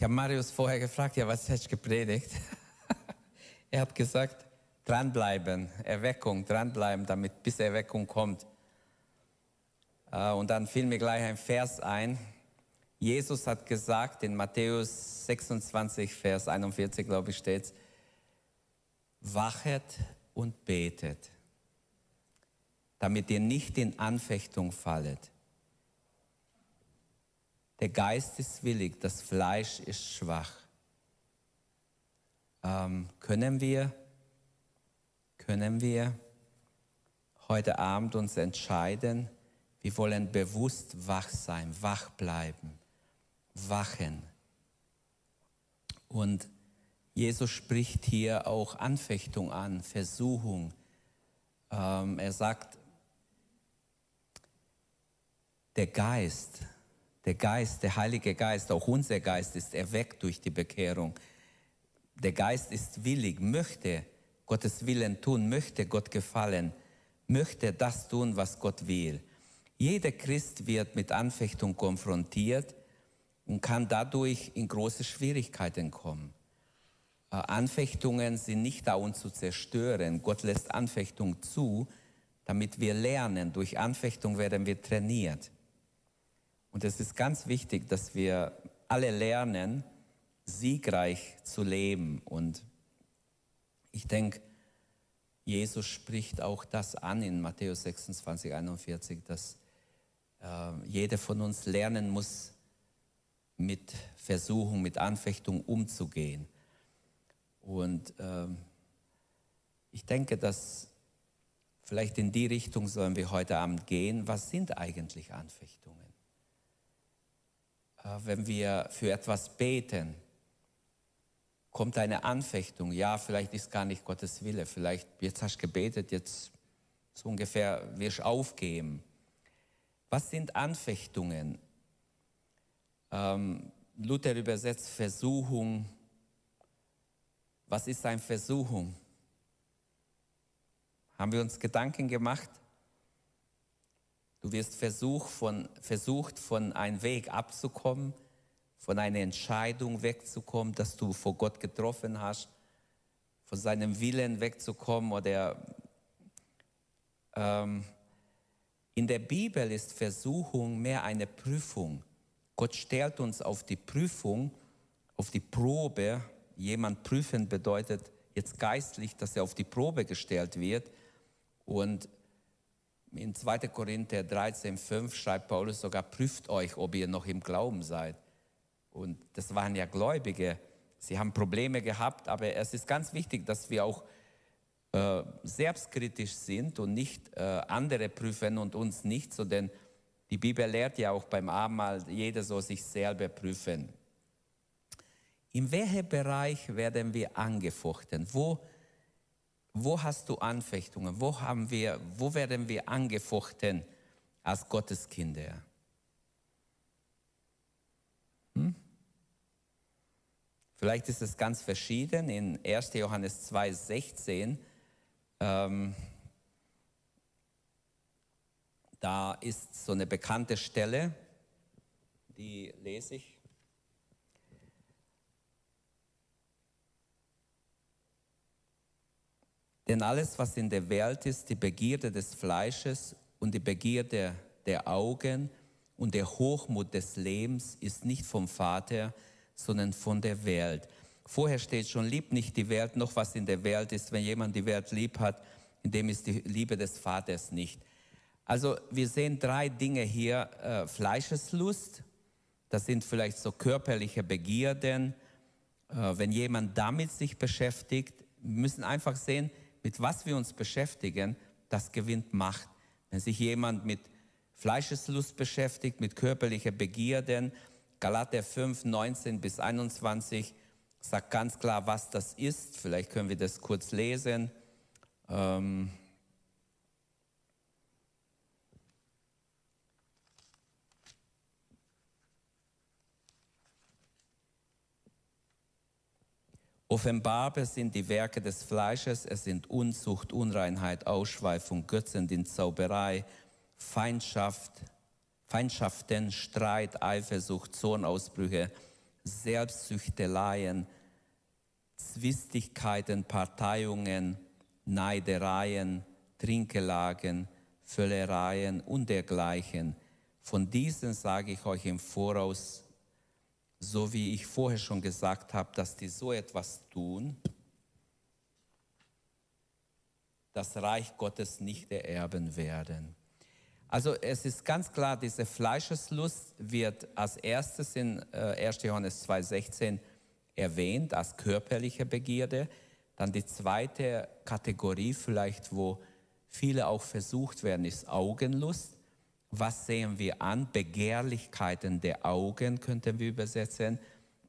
Ich habe Marius vorher gefragt, ja, was hast du gepredigt? er hat gesagt, dranbleiben, Erweckung, dranbleiben, damit bis Erweckung kommt. Äh, und dann fiel mir gleich ein Vers ein. Jesus hat gesagt in Matthäus 26, Vers 41, glaube ich, steht wachet und betet, damit ihr nicht in Anfechtung fallet. Der Geist ist willig, das Fleisch ist schwach. Ähm, können wir, können wir heute Abend uns entscheiden, wir wollen bewusst wach sein, wach bleiben, wachen. Und Jesus spricht hier auch Anfechtung an, Versuchung. Ähm, er sagt, der Geist, der Geist, der Heilige Geist, auch unser Geist ist erweckt durch die Bekehrung. Der Geist ist willig, möchte Gottes Willen tun, möchte Gott gefallen, möchte das tun, was Gott will. Jeder Christ wird mit Anfechtung konfrontiert und kann dadurch in große Schwierigkeiten kommen. Äh, Anfechtungen sind nicht da, uns zu zerstören. Gott lässt Anfechtung zu, damit wir lernen. Durch Anfechtung werden wir trainiert. Und es ist ganz wichtig, dass wir alle lernen, siegreich zu leben. Und ich denke, Jesus spricht auch das an in Matthäus 26, 41, dass äh, jeder von uns lernen muss, mit Versuchung, mit Anfechtung umzugehen. Und äh, ich denke, dass vielleicht in die Richtung sollen wir heute Abend gehen. Was sind eigentlich Anfechtungen? Äh, wenn wir für etwas beten, kommt eine Anfechtung. Ja, vielleicht ist gar nicht Gottes Wille. Vielleicht, jetzt hast du gebetet, jetzt so ungefähr wirst du aufgeben. Was sind Anfechtungen? Ähm, Luther übersetzt Versuchung. Was ist eine Versuchung? Haben wir uns Gedanken gemacht? Du wirst versucht von, versucht, von einem Weg abzukommen, von einer Entscheidung wegzukommen, dass du vor Gott getroffen hast, von seinem Willen wegzukommen oder ähm, in der Bibel ist Versuchung mehr eine Prüfung. Gott stellt uns auf die Prüfung, auf die Probe. Jemand prüfen bedeutet jetzt geistlich, dass er auf die Probe gestellt wird. Und in 2. Korinther 13, 5 schreibt Paulus sogar, prüft euch, ob ihr noch im Glauben seid. Und das waren ja Gläubige. Sie haben Probleme gehabt, aber es ist ganz wichtig, dass wir auch äh, selbstkritisch sind und nicht äh, andere prüfen und uns nicht, so denn die Bibel lehrt ja auch beim Abendmahl, jeder soll sich selber prüfen. In welchem Bereich werden wir angefochten? Wo wo hast du Anfechtungen? Wo, haben wir, wo werden wir angefochten als Gotteskinder? Hm? Vielleicht ist es ganz verschieden. In 1. Johannes 2,16 ähm, da ist so eine bekannte Stelle, die lese ich. Denn alles, was in der Welt ist, die Begierde des Fleisches und die Begierde der Augen und der Hochmut des Lebens ist nicht vom Vater, sondern von der Welt. Vorher steht schon, liebt nicht die Welt, noch was in der Welt ist. Wenn jemand die Welt lieb hat, in dem ist die Liebe des Vaters nicht. Also wir sehen drei Dinge hier. Äh, Fleischeslust, das sind vielleicht so körperliche Begierden. Äh, wenn jemand damit sich beschäftigt, müssen einfach sehen, mit was wir uns beschäftigen, das gewinnt Macht. Wenn sich jemand mit Fleischeslust beschäftigt, mit körperlicher Begierden, Galater 5, 19 bis 21 sagt ganz klar, was das ist. Vielleicht können wir das kurz lesen. Ähm Offenbar sind die Werke des Fleisches, es sind Unzucht, Unreinheit, Ausschweifung, Götzendienst, Zauberei, Feindschaft, Feindschaften, Streit, Eifersucht, Zornausbrüche, Selbstsüchteleien, Zwistigkeiten, Parteiungen, Neidereien, Trinkelagen, Völlereien und dergleichen. Von diesen sage ich euch im Voraus, so wie ich vorher schon gesagt habe, dass die so etwas tun, das Reich Gottes nicht ererben werden. Also es ist ganz klar, diese Fleischeslust wird als erstes in 1. Äh, Johannes 2,16 erwähnt, als körperliche Begierde. Dann die zweite Kategorie vielleicht, wo viele auch versucht werden, ist Augenlust. Was sehen wir an? Begehrlichkeiten der Augen könnten wir übersetzen.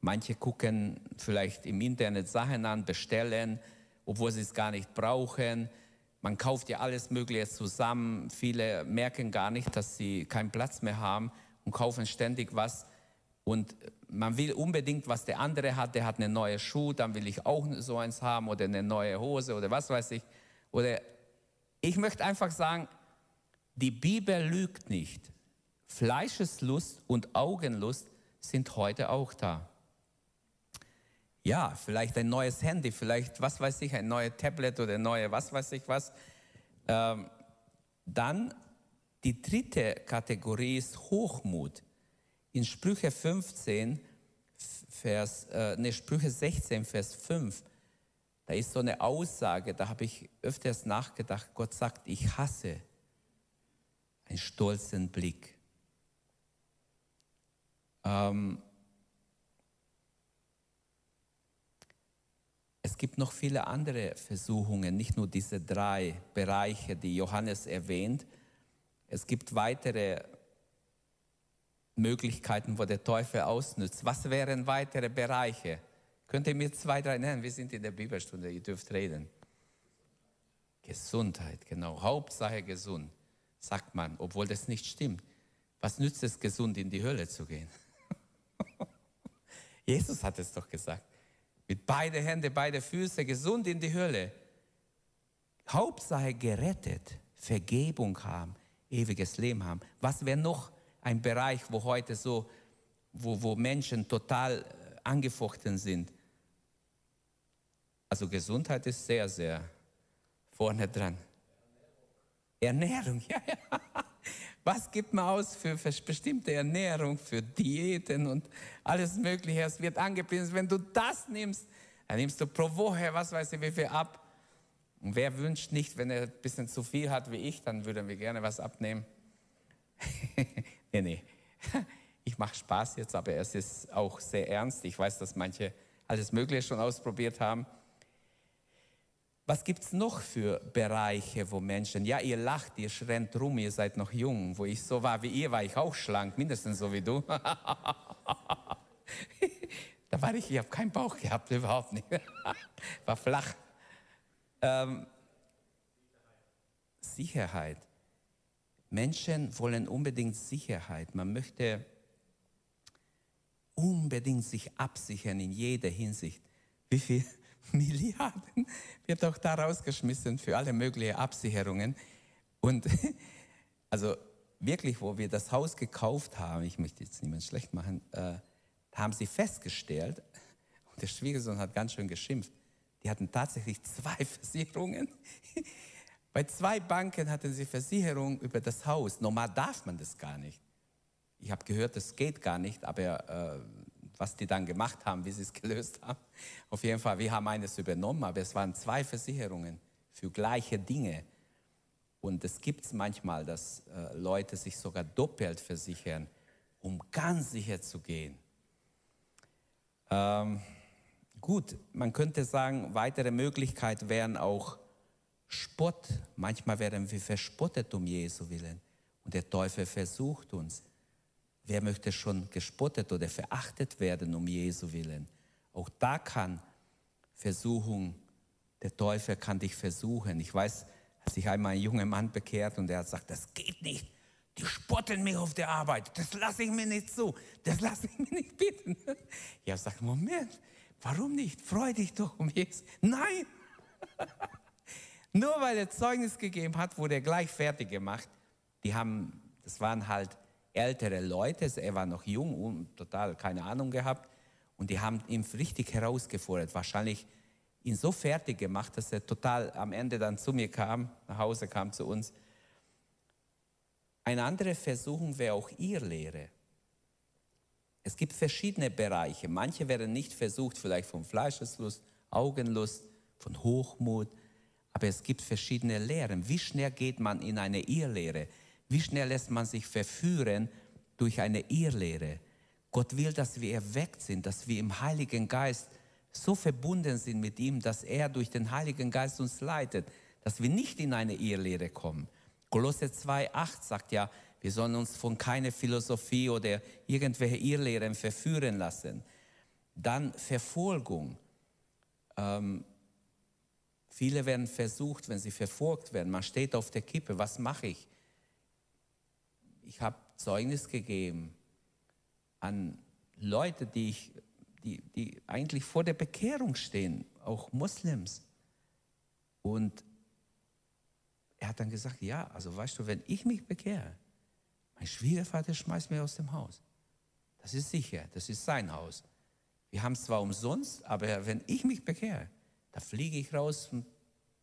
Manche gucken vielleicht im Internet Sachen an, bestellen, obwohl sie es gar nicht brauchen. Man kauft ja alles Mögliche zusammen. Viele merken gar nicht, dass sie keinen Platz mehr haben und kaufen ständig was. Und man will unbedingt, was der andere hat. Der hat eine neue Schuh, dann will ich auch so eins haben oder eine neue Hose oder was weiß ich. Oder ich möchte einfach sagen, die Bibel lügt nicht. Fleischeslust und Augenlust sind heute auch da. Ja, vielleicht ein neues Handy, vielleicht, was weiß ich, ein neues Tablet oder ein neue, was weiß ich was. Ähm, dann die dritte Kategorie ist Hochmut. In Sprüche 15, Vers, äh, ne, Sprüche 16, Vers 5, da ist so eine Aussage, da habe ich öfters nachgedacht, Gott sagt, ich hasse einen stolzen Blick. Ähm, Es gibt noch viele andere Versuchungen, nicht nur diese drei Bereiche, die Johannes erwähnt. Es gibt weitere Möglichkeiten, wo der Teufel ausnützt. Was wären weitere Bereiche? Könnt ihr mir zwei, drei nennen? Wir sind in der Bibelstunde, ihr dürft reden. Gesundheit, genau. Hauptsache gesund, sagt man, obwohl das nicht stimmt. Was nützt es, gesund in die Hölle zu gehen? Jesus hat es doch gesagt. Mit beide Hände, beide Füße, gesund in die Hölle. Hauptsache gerettet, Vergebung haben, ewiges Leben haben. Was wäre noch ein Bereich, wo heute so, wo, wo Menschen total äh, angefochten sind? Also Gesundheit ist sehr, sehr vorne dran. Ernährung, ja, ja. Was gibt man aus für, bestimmte Ernährung, für Diäten und alles Mögliche? Es wird angepinselt. Wenn du das nimmst, dann nimmst du pro Woche, was weiß ich, wie viel ab. Und wer wünscht nicht, wenn er ein bisschen zu viel hat wie ich, dann würden wir gerne was abnehmen. nee, nee. Ich mache Spaß jetzt, aber es ist auch sehr ernst. Ich weiß, dass manche alles Mögliche schon ausprobiert haben. Was gibt es noch für Bereiche, wo Menschen, ja, ihr lacht, ihr schrennt rum, ihr seid noch jung. Wo ich so war wie ihr, war ich auch schlank, mindestens so wie du. da war ich, ich habe keinen Bauch gehabt, überhaupt nicht. war flach. Ähm, Sicherheit. Menschen wollen unbedingt Sicherheit. Man möchte unbedingt sich absichern in jeder Hinsicht. Wie viel? Milliarden wird auch da rausgeschmissen für alle möglichen Absicherungen. Und also wirklich, wo wir das Haus gekauft haben, ich möchte jetzt niemand schlecht machen, äh, haben sie festgestellt, und der Schwiegersohn hat ganz schön geschimpft, die hatten tatsächlich zwei Versicherungen. Bei zwei Banken hatten sie Versicherung über das Haus. Normal darf man das gar nicht. Ich habe gehört, das geht gar nicht, aber äh, was die dann gemacht haben, wie sie es gelöst haben. Auf jeden Fall, wir haben eines übernommen, aber es waren zwei Versicherungen für gleiche Dinge. Und es gibt es manchmal, dass äh, Leute sich sogar doppelt versichern, um ganz sicher zu gehen. Ähm, gut, man könnte sagen, weitere Möglichkeiten wären auch Spott. Manchmal werden wir verspottet um Jesu willen. Und der Teufel versucht uns. Wer möchte schon gespottet oder verachtet werden um Jesu willen? Auch da kann Versuchung, der Teufel kann dich versuchen. Ich weiß, als sich einmal ein junger Mann bekehrt und er hat gesagt, das geht nicht. Die spotten mich auf der Arbeit. Das lasse ich mir nicht zu. Das lasse ich mir nicht bieten. Ich habe gesagt, Moment, warum nicht? Freu dich doch um Jesus. Nein. Nur weil er Zeugnis gegeben hat, wurde er gleich fertig gemacht. Die haben, das waren halt ältere Leute, er war noch jung und total keine Ahnung gehabt. Und die haben ihn richtig herausgefordert, wahrscheinlich ihn so fertig gemacht, dass er total am Ende dann zu mir kam, nach Hause kam zu uns. Eine andere Versuchung wäre auch ihr Lehre. Es gibt verschiedene Bereiche. Manche werden nicht versucht, vielleicht von Fleischeslust, Augenlust, von Hochmut, aber es gibt verschiedene Lehren. Wie schnell geht man in eine Irrlehre? Wie schnell lässt man sich verführen durch eine Irrlehre? Gott will, dass wir erweckt sind, dass wir im Heiligen Geist so verbunden sind mit ihm, dass er durch den Heiligen Geist uns leitet, dass wir nicht in eine Irrlehre kommen. Kolosse 2,8 sagt ja, wir sollen uns von keiner Philosophie oder irgendwelche Irrlehren verführen lassen. Dann Verfolgung. Ähm, viele werden versucht, wenn sie verfolgt werden, man steht auf der Kippe, was mache ich? Ich habe Zeugnis gegeben an Leute, die, ich, die, die eigentlich vor der Bekehrung stehen, auch Moslems. Und er hat dann gesagt, ja, also weißt du, wenn ich mich bekehre, mein Schwiegervater schmeißt mich aus dem Haus. Das ist sicher, das ist sein Haus. Wir haben es zwar umsonst, aber wenn ich mich bekehre, da fliege ich raus und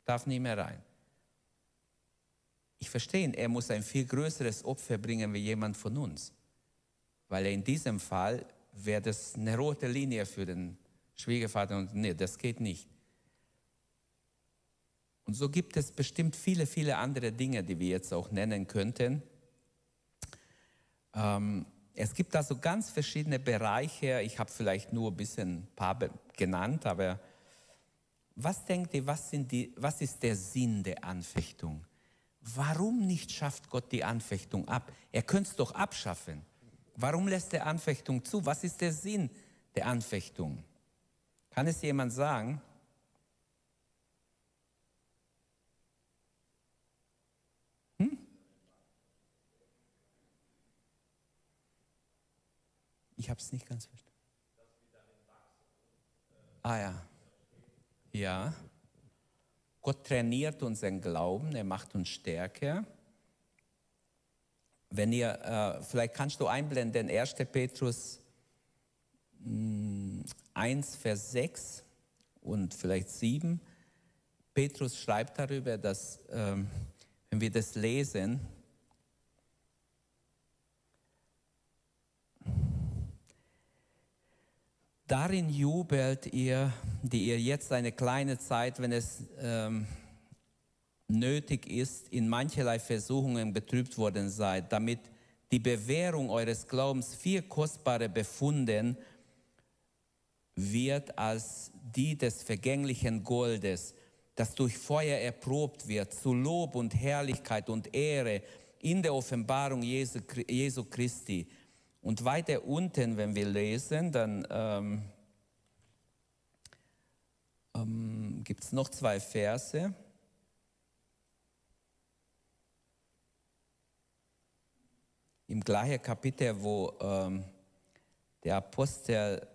darf nie mehr rein. Ich verstehe, er muss ein viel größeres Opfer bringen wie jemand von uns, weil er in diesem Fall wäre das eine rote Linie für den Schwiegervater und nee, das geht nicht. Und so gibt es bestimmt viele, viele andere Dinge, die wir jetzt auch nennen könnten. Ähm, es gibt also ganz verschiedene Bereiche. Ich habe vielleicht nur ein bisschen ein paar genannt, aber was denkt ihr, was, die, was ist der Sinn der Anfechtung? Warum nicht schafft Gott die Anfechtung ab? Er könnte es doch abschaffen. Warum lässt er Anfechtung zu? Was ist der Sinn der Anfechtung? Kann es jemand sagen? Ich habe es nicht ganz verstanden. Ah ja. Ja. Gott trainiert unseren Glauben, er macht uns stärker. Wenn ihr, äh, vielleicht kannst du einblenden, 1. Petrus mh, 1, Vers 6 und vielleicht 7. Petrus schreibt darüber, dass, ähm, wenn wir das lesen, Darin jubelt ihr, die ihr jetzt eine kleine Zeit, wenn es ähm, nötig ist, in mancherlei Versuchungen betrübt worden seid, damit die Bewährung eures Glaubens viel kostbarer befunden wird als die des vergänglichen Goldes, das durch Feuer erprobt wird, zu Lob und Herrlichkeit und Ehre in der Offenbarung Jesu Christi und weiter unten, wenn wir lesen, dann ähm, ähm, gibt es noch zwei Verse. Im gleichen Kapitel, wo ähm, der Apostel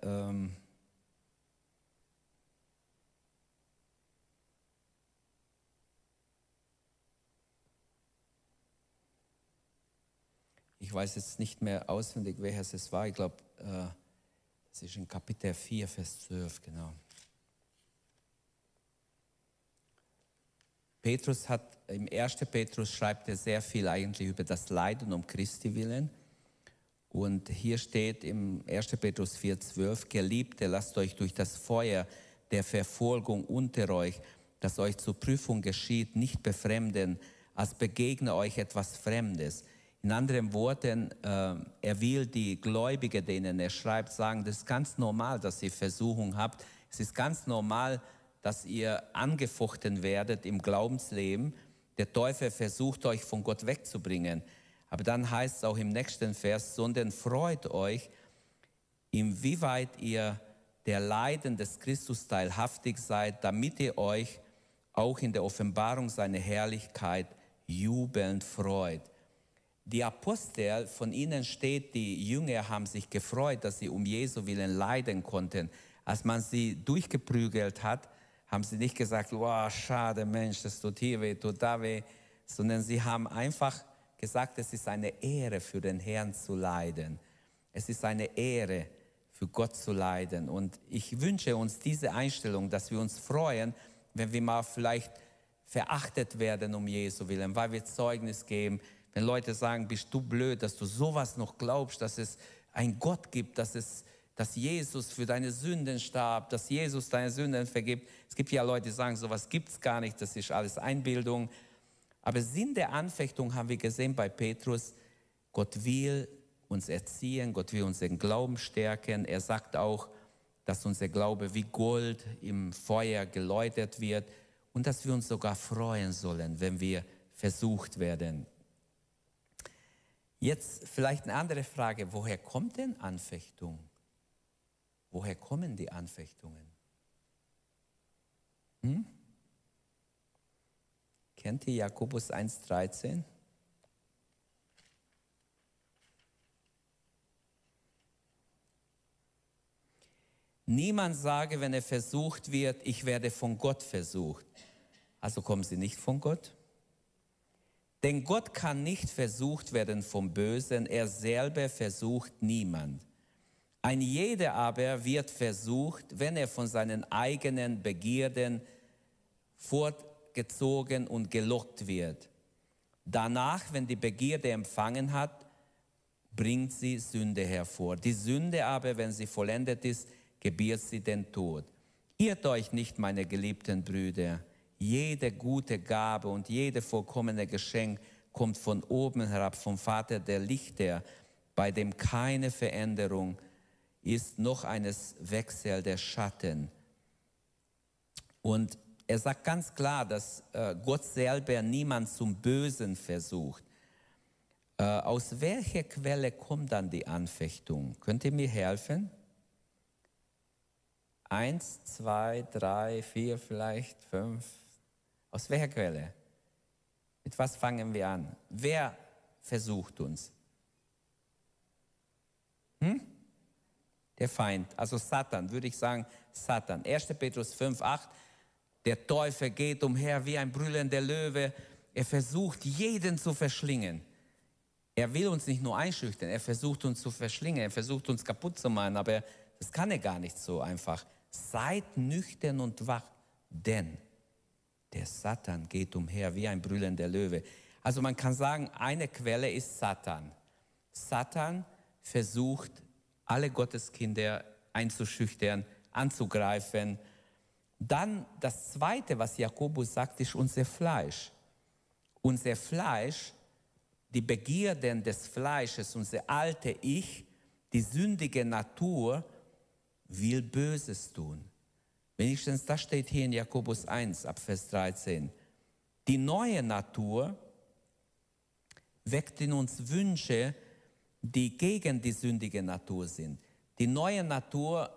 Ich weiß jetzt nicht mehr auswendig, welches es war. Ich glaube, äh, das ist in Kapitel 4, Vers 12, genau. Petrus hat, im 1. Petrus schreibt er sehr viel eigentlich über das Leiden um Christi willen. Und hier steht im 1. Petrus 4,12, Geliebte, lasst euch durch das Feuer der Verfolgung unter euch, das euch zur Prüfung geschieht, nicht befremden, als begegne euch etwas Fremdes, in anderen Worten, äh, er will die Gläubigen, denen er schreibt, sagen, das ist ganz normal, dass ihr Versuchung habt. Es ist ganz normal, dass ihr angefochten werdet im Glaubensleben. Der Teufel versucht euch von Gott wegzubringen. Aber dann heißt es auch im nächsten Vers, sondern freut euch, inwieweit ihr der Leiden des Christus teilhaftig seid, damit ihr euch auch in der Offenbarung seiner Herrlichkeit jubelnd freut. Die Apostel, von ihnen steht, die Jünger haben sich gefreut, dass sie um Jesu willen leiden konnten. Als man sie durchgeprügelt hat, haben sie nicht gesagt, wow, schade Mensch, das tut hier weh, tut da weh, sondern sie haben einfach gesagt, es ist eine Ehre für den Herrn zu leiden. Es ist eine Ehre für Gott zu leiden. Und ich wünsche uns diese Einstellung, dass wir uns freuen, wenn wir mal vielleicht verachtet werden um Jesu willen, weil wir Zeugnis geben. Wenn Leute sagen, bist du blöd, dass du sowas noch glaubst, dass es einen Gott gibt, dass, es, dass Jesus für deine Sünden starb, dass Jesus deine Sünden vergibt. Es gibt ja Leute, die sagen, sowas gibt es gar nicht, das ist alles Einbildung. Aber Sinn der Anfechtung haben wir gesehen bei Petrus. Gott will uns erziehen, Gott will unseren Glauben stärken. Er sagt auch, dass unser Glaube wie Gold im Feuer geläutert wird und dass wir uns sogar freuen sollen, wenn wir versucht werden. Jetzt vielleicht eine andere Frage, woher kommt denn Anfechtung? Woher kommen die Anfechtungen? Hm? Kennt ihr Jakobus 1.13? Niemand sage, wenn er versucht wird, ich werde von Gott versucht. Also kommen sie nicht von Gott? Denn Gott kann nicht versucht werden vom Bösen, er selber versucht niemand. Ein jeder aber wird versucht, wenn er von seinen eigenen Begierden fortgezogen und gelockt wird. Danach, wenn die Begierde empfangen hat, bringt sie Sünde hervor. Die Sünde aber, wenn sie vollendet ist, gebiert sie den Tod. Irrt euch nicht, meine geliebten Brüder, jede gute Gabe und jede vollkommene Geschenk kommt von oben herab, vom Vater der Lichter, bei dem keine Veränderung ist, noch eines Wechsel der Schatten. Und er sagt ganz klar, dass äh, Gott selber niemand zum Bösen versucht. Äh, aus welcher Quelle kommt dann die Anfechtung? Könnt ihr mir helfen? Eins, zwei, drei, vier, vielleicht fünf. Aus welcher Quelle? Mit was fangen wir an? Wer versucht uns? Hm? Der Feind, also Satan, würde ich sagen, Satan. 1. Petrus 5, 8. Der Teufel geht umher wie ein brüllender Löwe. Er versucht, jeden zu verschlingen. Er will uns nicht nur einschüchtern, er versucht uns zu verschlingen, er versucht uns kaputt zu machen, aber das kann er gar nicht so einfach. Seid nüchtern und wach, denn der Satan geht umher wie ein brüllender Löwe. Also man kann sagen, eine Quelle ist Satan. Satan versucht, alle Gotteskinder einzuschüchtern, anzugreifen. Dann das Zweite, was Jakobus sagt, ist unser Fleisch. Unser Fleisch, die Begierden des Fleisches, unser alte Ich, die sündige Natur, will Böses tun. Wenigstens das steht hier in Jakobus 1 ab Vers 13. Die neue Natur weckt in uns Wünsche, die gegen die sündige Natur sind. Die neue Natur,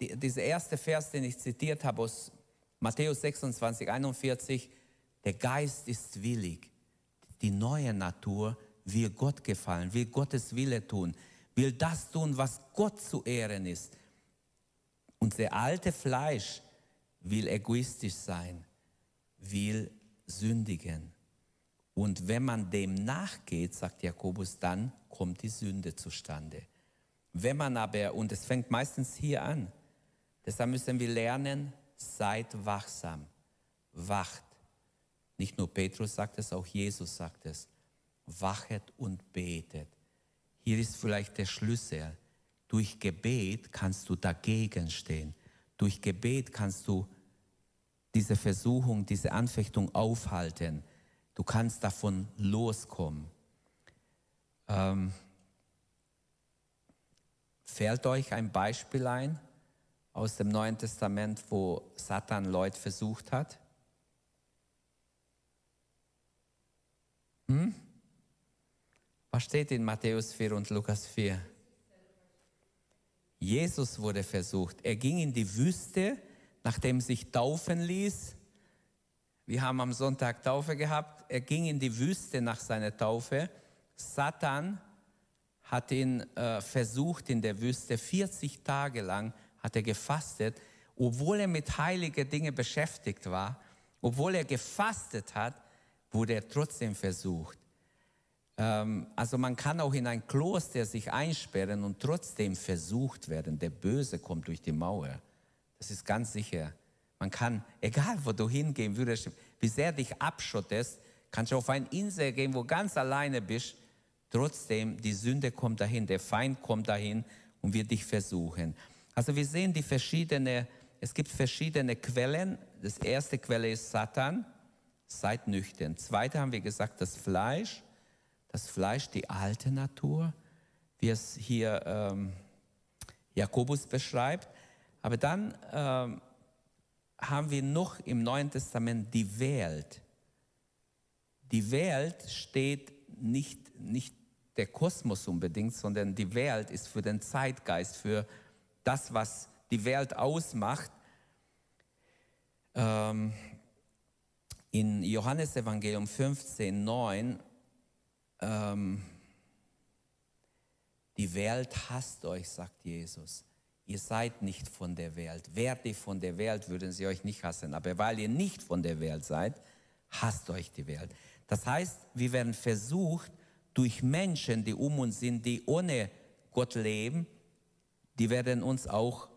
die, dieser erste Vers, den ich zitiert habe aus Matthäus 26, 41, der Geist ist willig. Die neue Natur will Gott gefallen, will Gottes Wille tun, will das tun, was Gott zu ehren ist. Unser alte Fleisch will egoistisch sein, will sündigen. Und wenn man dem nachgeht, sagt Jakobus, dann kommt die Sünde zustande. Wenn man aber, und es fängt meistens hier an, deshalb müssen wir lernen, seid wachsam, wacht. Nicht nur Petrus sagt es, auch Jesus sagt es. Wachet und betet. Hier ist vielleicht der Schlüssel. Durch Gebet kannst du dagegen stehen. Durch Gebet kannst du diese Versuchung, diese Anfechtung aufhalten. Du kannst davon loskommen. Ähm, fällt euch ein Beispiel ein aus dem Neuen Testament, wo Satan Leute versucht hat? Hm? Was steht in Matthäus 4 und Lukas 4? Jesus wurde versucht. Er ging in die Wüste, nachdem sich taufen ließ. Wir haben am Sonntag Taufe gehabt. Er ging in die Wüste nach seiner Taufe. Satan hat ihn äh, versucht in der Wüste. 40 Tage lang hat er gefastet, obwohl er mit heiligen Dingen beschäftigt war. Obwohl er gefastet hat, wurde er trotzdem versucht. Ähm, also man kann auch in ein Kloster sich einsperren und trotzdem versucht werden. Der Böse kommt durch die Mauer. Das ist ganz sicher. Man kann, egal wo du hingehen würdest, wie sehr dich abschottest, kannst du auf eine Insel gehen, wo ganz alleine bist. Trotzdem, die Sünde kommt dahin, der Feind kommt dahin und wird dich versuchen. Also wir sehen die verschiedene, es gibt verschiedene Quellen. Das erste Quelle ist Satan. Seid nüchtern. Zweite haben wir gesagt, das Fleisch das Fleisch, die alte Natur, wie es hier ähm, Jakobus beschreibt. Aber dann ähm, haben wir noch im Neuen Testament die Welt. Die Welt steht nicht, nicht der Kosmos unbedingt, sondern die Welt ist für den Zeitgeist, für das, was die Welt ausmacht. Ähm, in Johannes Evangelium 15, 9 ähm, die Welt hasst euch, sagt Jesus. Ihr seid nicht von der Welt. Wärt ihr von der Welt, würden sie euch nicht hassen. Aber weil ihr nicht von der Welt seid, hasst euch die Welt. Das heißt, wir werden versucht, durch Menschen, die um uns sind, die ohne Gott leben, die werden uns auch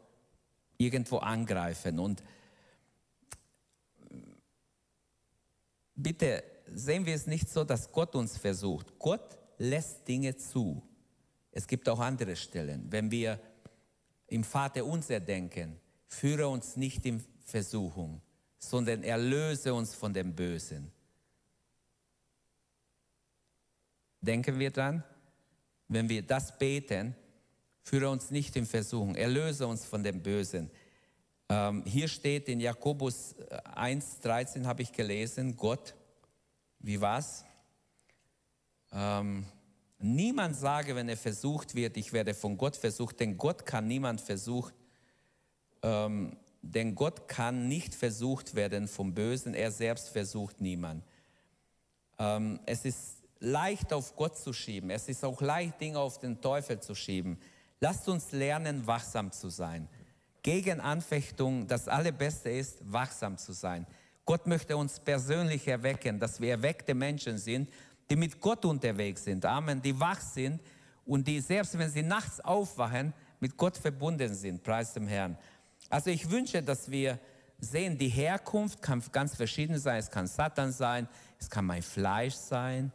irgendwo angreifen. Und bitte sehen wir es nicht so, dass Gott uns versucht. Gott lässt Dinge zu. Es gibt auch andere Stellen. Wenn wir im Vater unser denken, führe uns nicht in Versuchung, sondern erlöse uns von dem Bösen. Denken wir dran, wenn wir das beten, führe uns nicht in Versuchung, erlöse uns von dem Bösen. Ähm, hier steht in Jakobus 1,13 habe ich gelesen, Gott wie war's? Ähm, niemand sage, wenn er versucht wird, ich werde von Gott versucht, denn Gott kann niemand versucht, ähm, denn Gott kann nicht versucht werden vom Bösen, er selbst versucht niemand. Ähm, es ist leicht auf Gott zu schieben, es ist auch leicht Dinge auf den Teufel zu schieben. Lasst uns lernen, wachsam zu sein. Gegen Anfechtung, das Allerbeste ist, wachsam zu sein. Gott möchte uns persönlich erwecken, dass wir erweckte Menschen sind, die mit Gott unterwegs sind. Amen. Die wach sind und die, selbst wenn sie nachts aufwachen, mit Gott verbunden sind. Preis dem Herrn. Also ich wünsche, dass wir sehen, die Herkunft kann ganz verschieden sein. Es kann Satan sein, es kann mein Fleisch sein,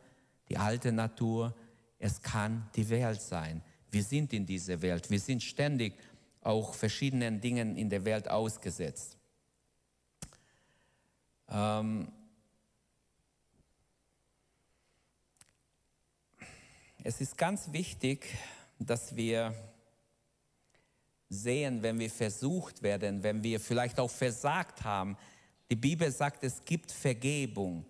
die alte Natur. Es kann die Welt sein. Wir sind in dieser Welt. Wir sind ständig auch verschiedenen Dingen in der Welt ausgesetzt. Ähm, es ist ganz wichtig, dass wir sehen, wenn wir versucht werden, wenn wir vielleicht auch versagt haben. Die Bibel sagt, es gibt Vergebung.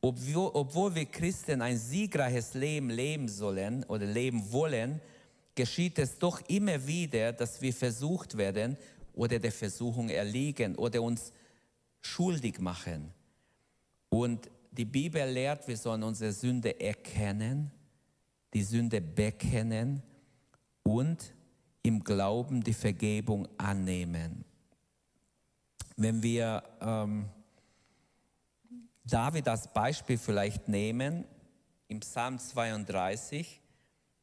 Obwohl, obwohl wir Christen ein siegreiches Leben leben sollen oder leben wollen, geschieht es doch immer wieder, dass wir versucht werden oder der Versuchung erliegen oder uns schuldig machen. Und die Bibel lehrt, wir sollen unsere Sünde erkennen, die Sünde bekennen und im Glauben die Vergebung annehmen. Wenn wir ähm, David als Beispiel vielleicht nehmen, im Psalm 32,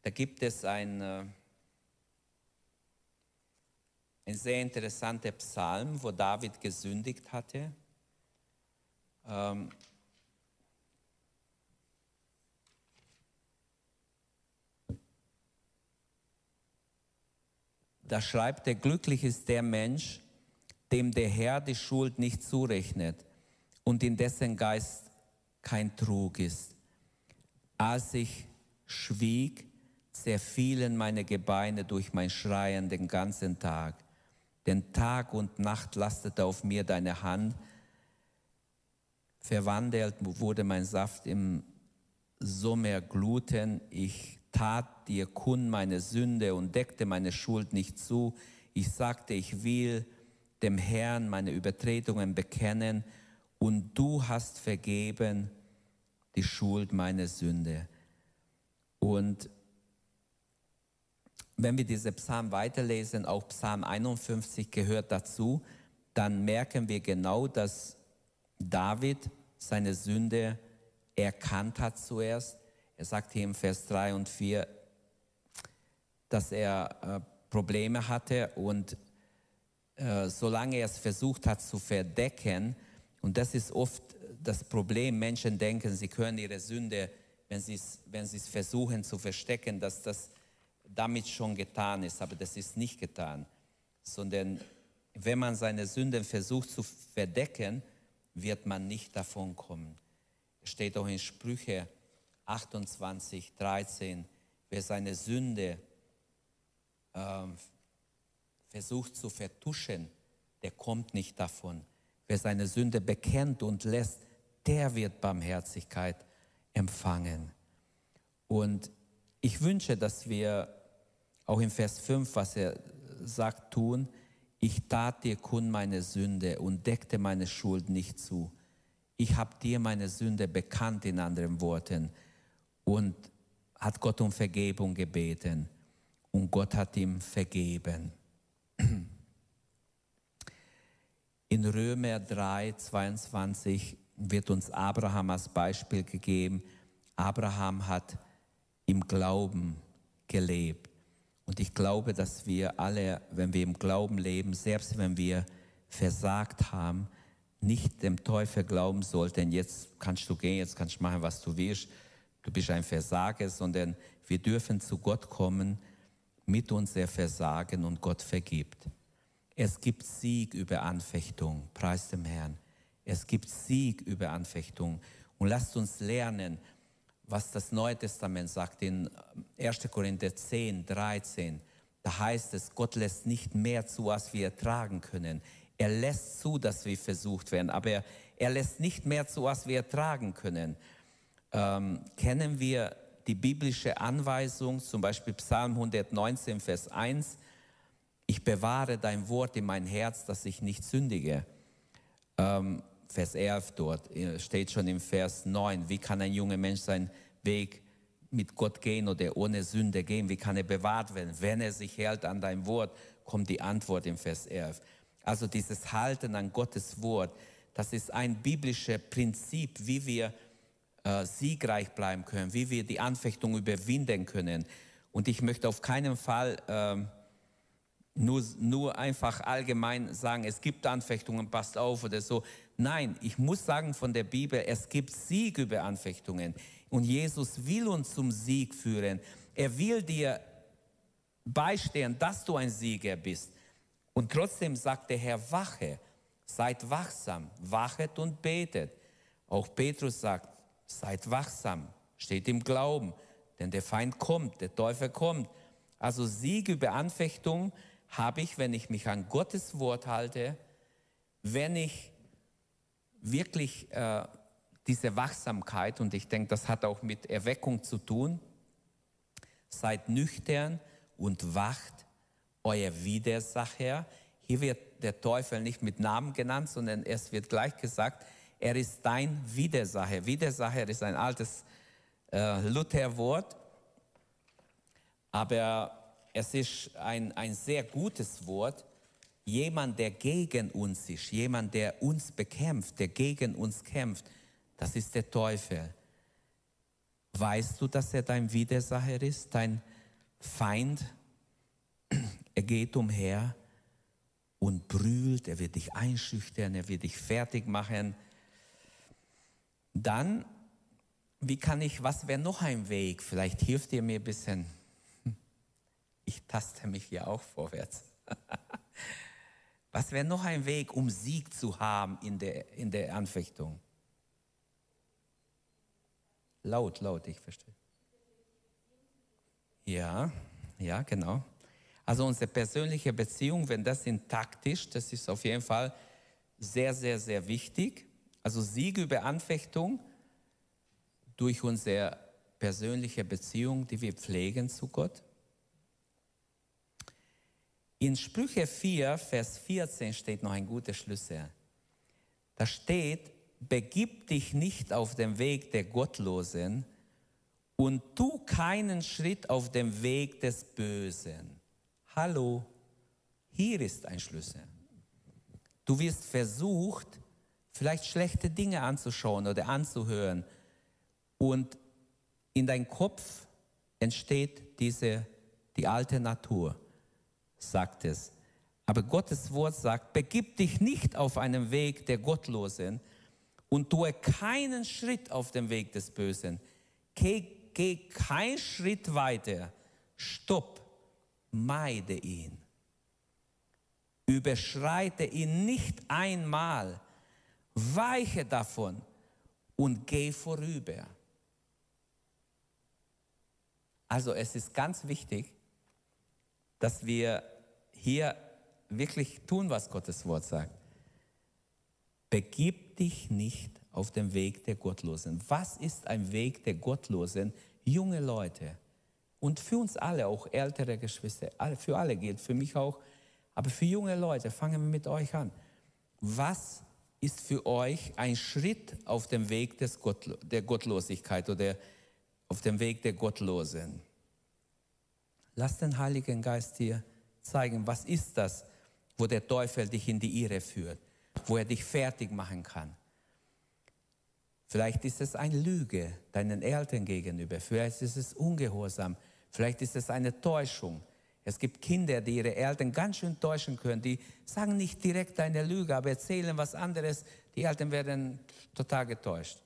da gibt es ein, äh, ein sehr interessanter Psalm, wo David gesündigt hatte. Ähm, da schreibt er, glücklich ist der Mensch, dem der Herr die Schuld nicht zurechnet und in dessen Geist kein Trug ist. Als ich schwieg, zerfielen meine Gebeine durch mein Schreien den ganzen Tag. Denn Tag und Nacht lastete auf mir deine Hand. Verwandelt wurde mein Saft im Sommer Gluten. Ich tat dir kund meine Sünde und deckte meine Schuld nicht zu. Ich sagte, ich will dem Herrn meine Übertretungen bekennen und du hast vergeben die Schuld meiner Sünde. Und wenn wir diese Psalm weiterlesen, auch Psalm 51 gehört dazu, dann merken wir genau, dass David seine Sünde erkannt hat zuerst. Er sagt hier im Vers 3 und 4, dass er äh, Probleme hatte und äh, solange er es versucht hat zu verdecken, und das ist oft das Problem, Menschen denken, sie können ihre Sünde, wenn sie es, wenn sie es versuchen zu verstecken, dass das damit schon getan ist, aber das ist nicht getan, sondern wenn man seine Sünden versucht zu verdecken, wird man nicht davon kommen. Es steht auch in Sprüche 28, 13, wer seine Sünde äh, versucht zu vertuschen, der kommt nicht davon. Wer seine Sünde bekennt und lässt, der wird Barmherzigkeit empfangen. Und ich wünsche, dass wir auch im Vers 5, was er sagt, tun, ich tat dir kund meine Sünde und deckte meine Schuld nicht zu. Ich habe dir meine Sünde bekannt, in anderen Worten, und hat Gott um Vergebung gebeten. Und Gott hat ihm vergeben. In Römer 3, 22 wird uns Abraham als Beispiel gegeben. Abraham hat im Glauben gelebt. Und ich glaube, dass wir alle, wenn wir im Glauben leben, selbst wenn wir versagt haben, nicht dem Teufel glauben sollten, jetzt kannst du gehen, jetzt kannst du machen, was du willst, du bist ein Versager, sondern wir dürfen zu Gott kommen mit unser Versagen und Gott vergibt. Es gibt Sieg über Anfechtung, preis dem Herrn. Es gibt Sieg über Anfechtung. Und lasst uns lernen, was das Neue Testament sagt in 1. Korinther 10, 13. Da heißt es, Gott lässt nicht mehr zu, als wir ertragen können. Er lässt zu, dass wir versucht werden, aber er, er lässt nicht mehr zu, als wir ertragen können. Ähm, kennen wir die biblische Anweisung, zum Beispiel Psalm 119, Vers 1, ich bewahre dein Wort in mein Herz, dass ich nicht sündige. Ähm, Vers 11 dort äh, steht schon im Vers 9, wie kann ein junger Mensch seinen Weg mit Gott gehen oder ohne Sünde gehen? Wie kann er bewahrt werden? Wenn er sich hält an dein Wort, kommt die Antwort im Vers 11. Also dieses Halten an Gottes Wort, das ist ein biblisches Prinzip, wie wir äh, siegreich bleiben können, wie wir die Anfechtung überwinden können. Und ich möchte auf keinen Fall äh, nur, nur einfach allgemein sagen, es gibt Anfechtungen, passt auf oder so. Nein, ich muss sagen von der Bibel, es gibt Sieg über Anfechtungen. Und Jesus will uns zum Sieg führen. Er will dir beistehen, dass du ein Sieger bist. Und trotzdem sagt der Herr, wache, seid wachsam, wachet und betet. Auch Petrus sagt, seid wachsam, steht im Glauben, denn der Feind kommt, der Teufel kommt. Also Sieg über Anfechtung habe ich, wenn ich mich an Gottes Wort halte, wenn ich wirklich äh, diese Wachsamkeit, und ich denke, das hat auch mit Erweckung zu tun, seid nüchtern und wacht, euer Widersacher. Hier wird der Teufel nicht mit Namen genannt, sondern es wird gleich gesagt, er ist dein Widersacher. Widersacher ist ein altes äh, Lutherwort, aber es ist ein, ein sehr gutes Wort. Jemand, der gegen uns ist, jemand, der uns bekämpft, der gegen uns kämpft, das ist der Teufel. Weißt du, dass er dein Widersacher ist, dein Feind? Er geht umher und brüllt, er wird dich einschüchtern, er wird dich fertig machen. Dann, wie kann ich, was wäre noch ein Weg? Vielleicht hilft ihr mir ein bisschen ich taste mich hier auch vorwärts. Was wäre noch ein Weg, um Sieg zu haben in der, in der Anfechtung? Laut, laut, ich verstehe. Ja, ja, genau. Also unsere persönliche Beziehung, wenn das intakt ist, das ist auf jeden Fall sehr, sehr, sehr wichtig. Also Sieg über Anfechtung durch unsere persönliche Beziehung, die wir pflegen zu Gott. In Sprüche 4, Vers 14 steht noch ein guter Schlüssel. Da steht, begib dich nicht auf den Weg der Gottlosen und tu keinen Schritt auf dem Weg des Bösen. Hallo, hier ist ein Schlüssel. Du wirst versucht, vielleicht schlechte Dinge anzuschauen oder anzuhören und In deinem Kopf entsteht diese, die alte Natur, sagt es. Aber Gottes Wort sagt, begib dich nicht auf einen Weg der Gottlosen und tue keinen Schritt auf dem Weg des Bösen. Geh, geh keinen Schritt weiter. Stopp, meide ihn. Überschreite ihn nicht einmal. Weiche davon und geh vorüber. Also es ist ganz wichtig, dass wir hier wirklich tun, was Gottes Wort sagt. Begib dich nicht auf den Weg der Gottlosen. Was ist ein Weg der Gottlosen? Junge Leute. Und für uns alle, auch ältere Geschwister, für alle gilt, für mich auch. Aber für junge Leute, fangen wir mit euch an. Was ist für euch ein Schritt auf dem Weg des Gottlo der Gottlosigkeit oder auf dem Weg der Gottlosen. Lass den Heiligen Geist dir zeigen, was ist das, wo der Teufel dich in die Irre führt, wo er dich fertig machen kann. Vielleicht ist es eine Lüge deinen Eltern gegenüber, vielleicht ist es Ungehorsam, vielleicht ist es eine Täuschung. Es gibt Kinder, die ihre Eltern ganz schön täuschen können, die sagen nicht direkt eine Lüge, aber erzählen was anderes. Die Eltern werden total getäuscht.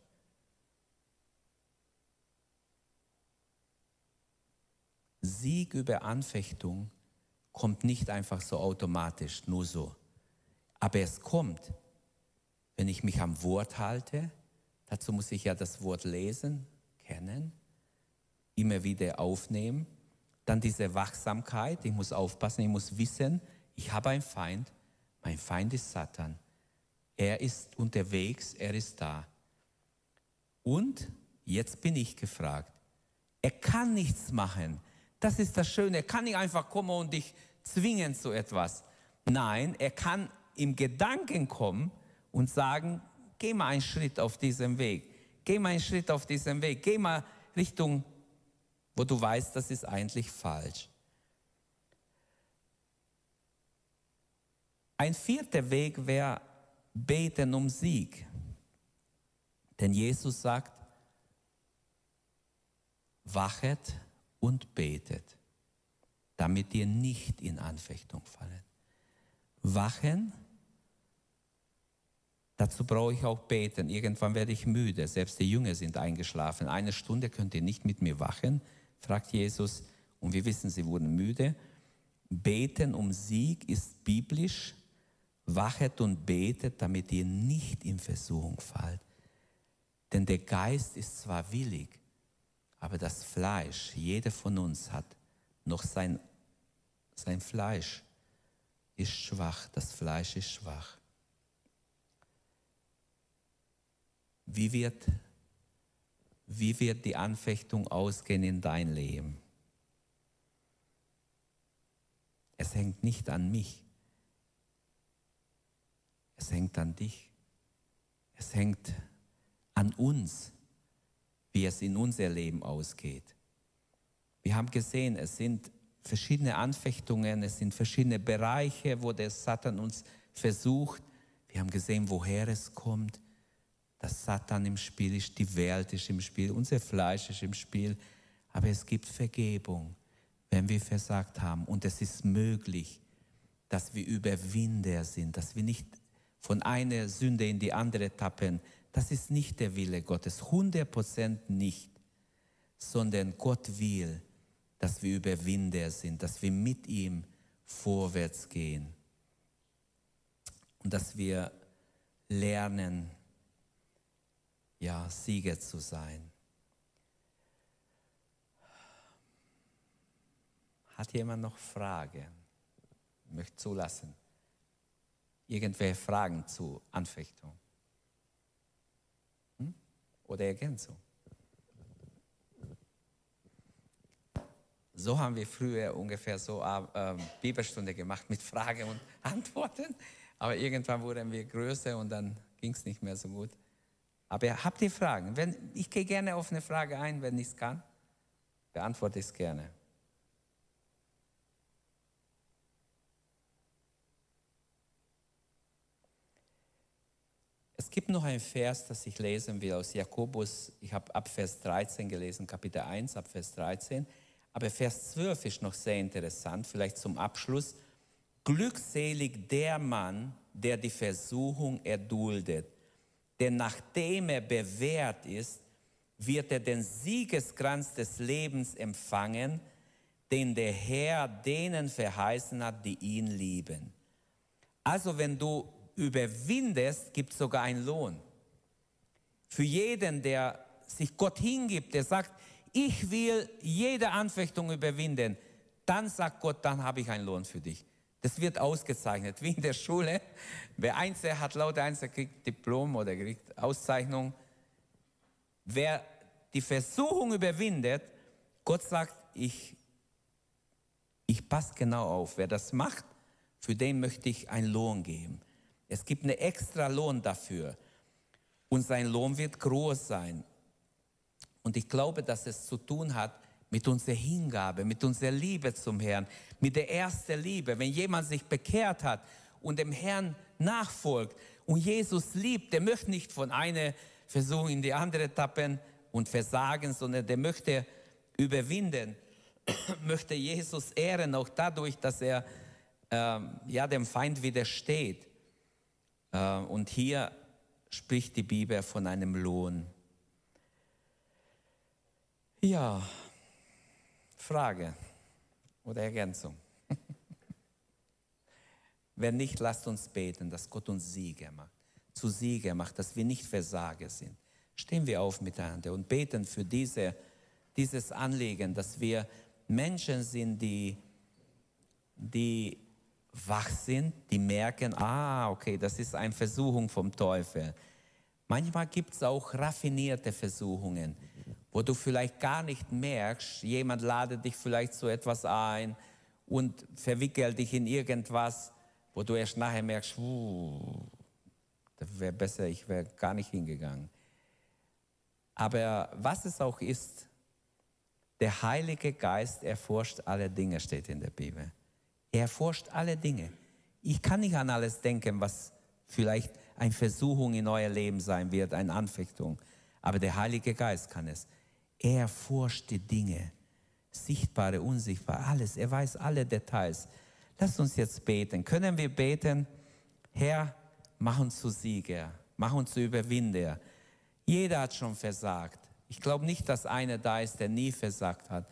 Sieg über Anfechtung kommt nicht einfach so automatisch, nur so. Aber es kommt, wenn ich mich am Wort halte. Dazu muss ich ja das Wort lesen, kennen, immer wieder aufnehmen. Dann diese Wachsamkeit, ich muss aufpassen, ich muss wissen, ich habe einen Feind. Mein Feind ist Satan. Er ist unterwegs, er ist da. Und jetzt bin ich gefragt. Er kann nichts machen. Das ist das Schöne. Er kann nicht einfach kommen und dich zwingen zu etwas. Nein, er kann im Gedanken kommen und sagen, geh mal einen Schritt auf diesem Weg. Geh mal einen Schritt auf diesem Weg. Geh mal Richtung, wo du weißt, das ist eigentlich falsch. Ein vierter Weg wäre beten um Sieg. Denn Jesus sagt, wachet und betet, damit ihr nicht in Anfechtung fallet. Wachen, dazu brauche ich auch beten. Irgendwann werde ich müde, selbst die Jünger sind eingeschlafen. Eine Stunde könnt ihr nicht mit mir wachen, fragt Jesus. Und wir wissen, sie wurden müde. Beten um Sieg ist biblisch. Wachet und betet, damit ihr nicht in Versuchung fallt. Denn der Geist ist zwar willig, aber das Fleisch, jeder von uns hat noch sein, sein Fleisch, ist schwach. Das Fleisch ist schwach. Wie wird, wie wird die Anfechtung ausgehen in dein Leben? Es hängt nicht an mich. Es hängt an dich. Es hängt an uns wie es in unser Leben ausgeht. Wir haben gesehen, es sind verschiedene Anfechtungen, es sind verschiedene Bereiche, wo der Satan uns versucht. Wir haben gesehen, woher es kommt. dass Satan im Spiel ist, die Welt ist im Spiel, unser Fleisch ist im Spiel. Aber es gibt Vergebung, wenn wir versagt haben. Und es ist möglich, dass wir Überwinder sind, dass wir nicht von einer Sünde in die andere tappen, das ist nicht der Wille Gottes, 100% nicht, sondern Gott will, dass wir Überwinder sind, dass wir mit ihm vorwärts gehen und dass wir lernen, ja, Sieger zu sein. Hat jemand noch Fragen? Ich möchte zulassen. Irgendwelche Fragen zu Anfechtung? oder Ergänzung. So haben wir früher ungefähr so äh, Bibelstunde gemacht mit Fragen und Antworten. Aber irgendwann wurden wir größer und dann ging es nicht mehr so gut. Aber habt ihr Fragen? Wenn, ich gehe gerne auf eine Frage ein, wenn ich es kann. Beantworte ich es gerne. gibt noch einen Vers, das ich lesen will aus Jakobus. Ich habe ab Vers 13 gelesen, Kapitel 1, ab Vers 13. Aber Vers 12 ist noch sehr interessant, vielleicht zum Abschluss. Glückselig der Mann, der die Versuchung erduldet. Denn nachdem er bewährt ist, wird er den Siegeskranz des Lebens empfangen, den der Herr denen verheißen hat, die ihn lieben. Also wenn du überwindest, gibt es sogar einen Lohn. Für jeden, der sich Gott hingibt, der sagt, ich will jede Anfechtung überwinden, dann sagt Gott, dann habe ich einen Lohn für dich. Das wird ausgezeichnet, wie in der Schule. Wer Einzel hat, lauter Einzel kriegt Diplom oder kriegt Auszeichnung. Wer die Versuchung überwindet, Gott sagt, ich, ich passe genau auf. Wer das macht, für den möchte ich einen Lohn geben. Es gibt einen extra Lohn dafür. Und sein Lohn wird groß sein. Und ich glaube, dass es zu tun hat mit unserer Hingabe, mit unserer Liebe zum Herrn, mit der ersten Liebe. Wenn jemand sich bekehrt hat und dem Herrn nachfolgt und Jesus liebt, der möchte nicht von einer Versuchung in die andere tappen und versagen, sondern der möchte überwinden, möchte Jesus ehren, auch dadurch, dass er ähm, ja, dem Feind widersteht. Äh, und hier spricht die Bibel von einem Lohn. Ja, Frage oder Ergänzung. Wenn nicht, lasst uns beten, dass Gott uns Sieger macht, zu Sieger macht, dass wir nicht Versager sind. Stehen wir auf miteinander und beten für diese, dieses Anliegen, dass wir Menschen sind, die, die wach sind, die merken, ah, okay, das ist eine Versuchung vom Teufel. Manchmal gibt es auch raffinierte Versuchungen, wo du vielleicht gar nicht merkst, jemand ladet dich vielleicht zu etwas ein und verwickelt dich in irgendwas, wo du erst nachher merkst, das wäre besser, ich wäre gar nicht hingegangen. Aber was es auch ist, der Heilige Geist erforscht alle Dinge, steht in der Bibel. Er erforscht alle Dinge. Ich kann nicht an alles denken, was vielleicht eine Versuchung in euer Leben sein wird, eine Anfechtung. Aber der Heilige Geist kann es. Er die Dinge, sichtbare, unsichtbare, alles. Er weiß alle Details. Lasst uns jetzt beten. Können wir beten, Herr, mach uns zu Sieger, mach uns zu Überwinder. Jeder hat schon versagt. Ich glaube nicht, dass einer da ist, der nie versagt hat.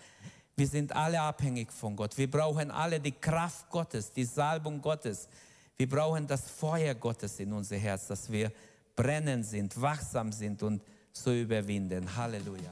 Wir sind alle abhängig von Gott. Wir brauchen alle die Kraft Gottes, die Salbung Gottes. Wir brauchen das Feuer Gottes in unser Herz, dass wir brennen sind, wachsam sind und so überwinden. Halleluja.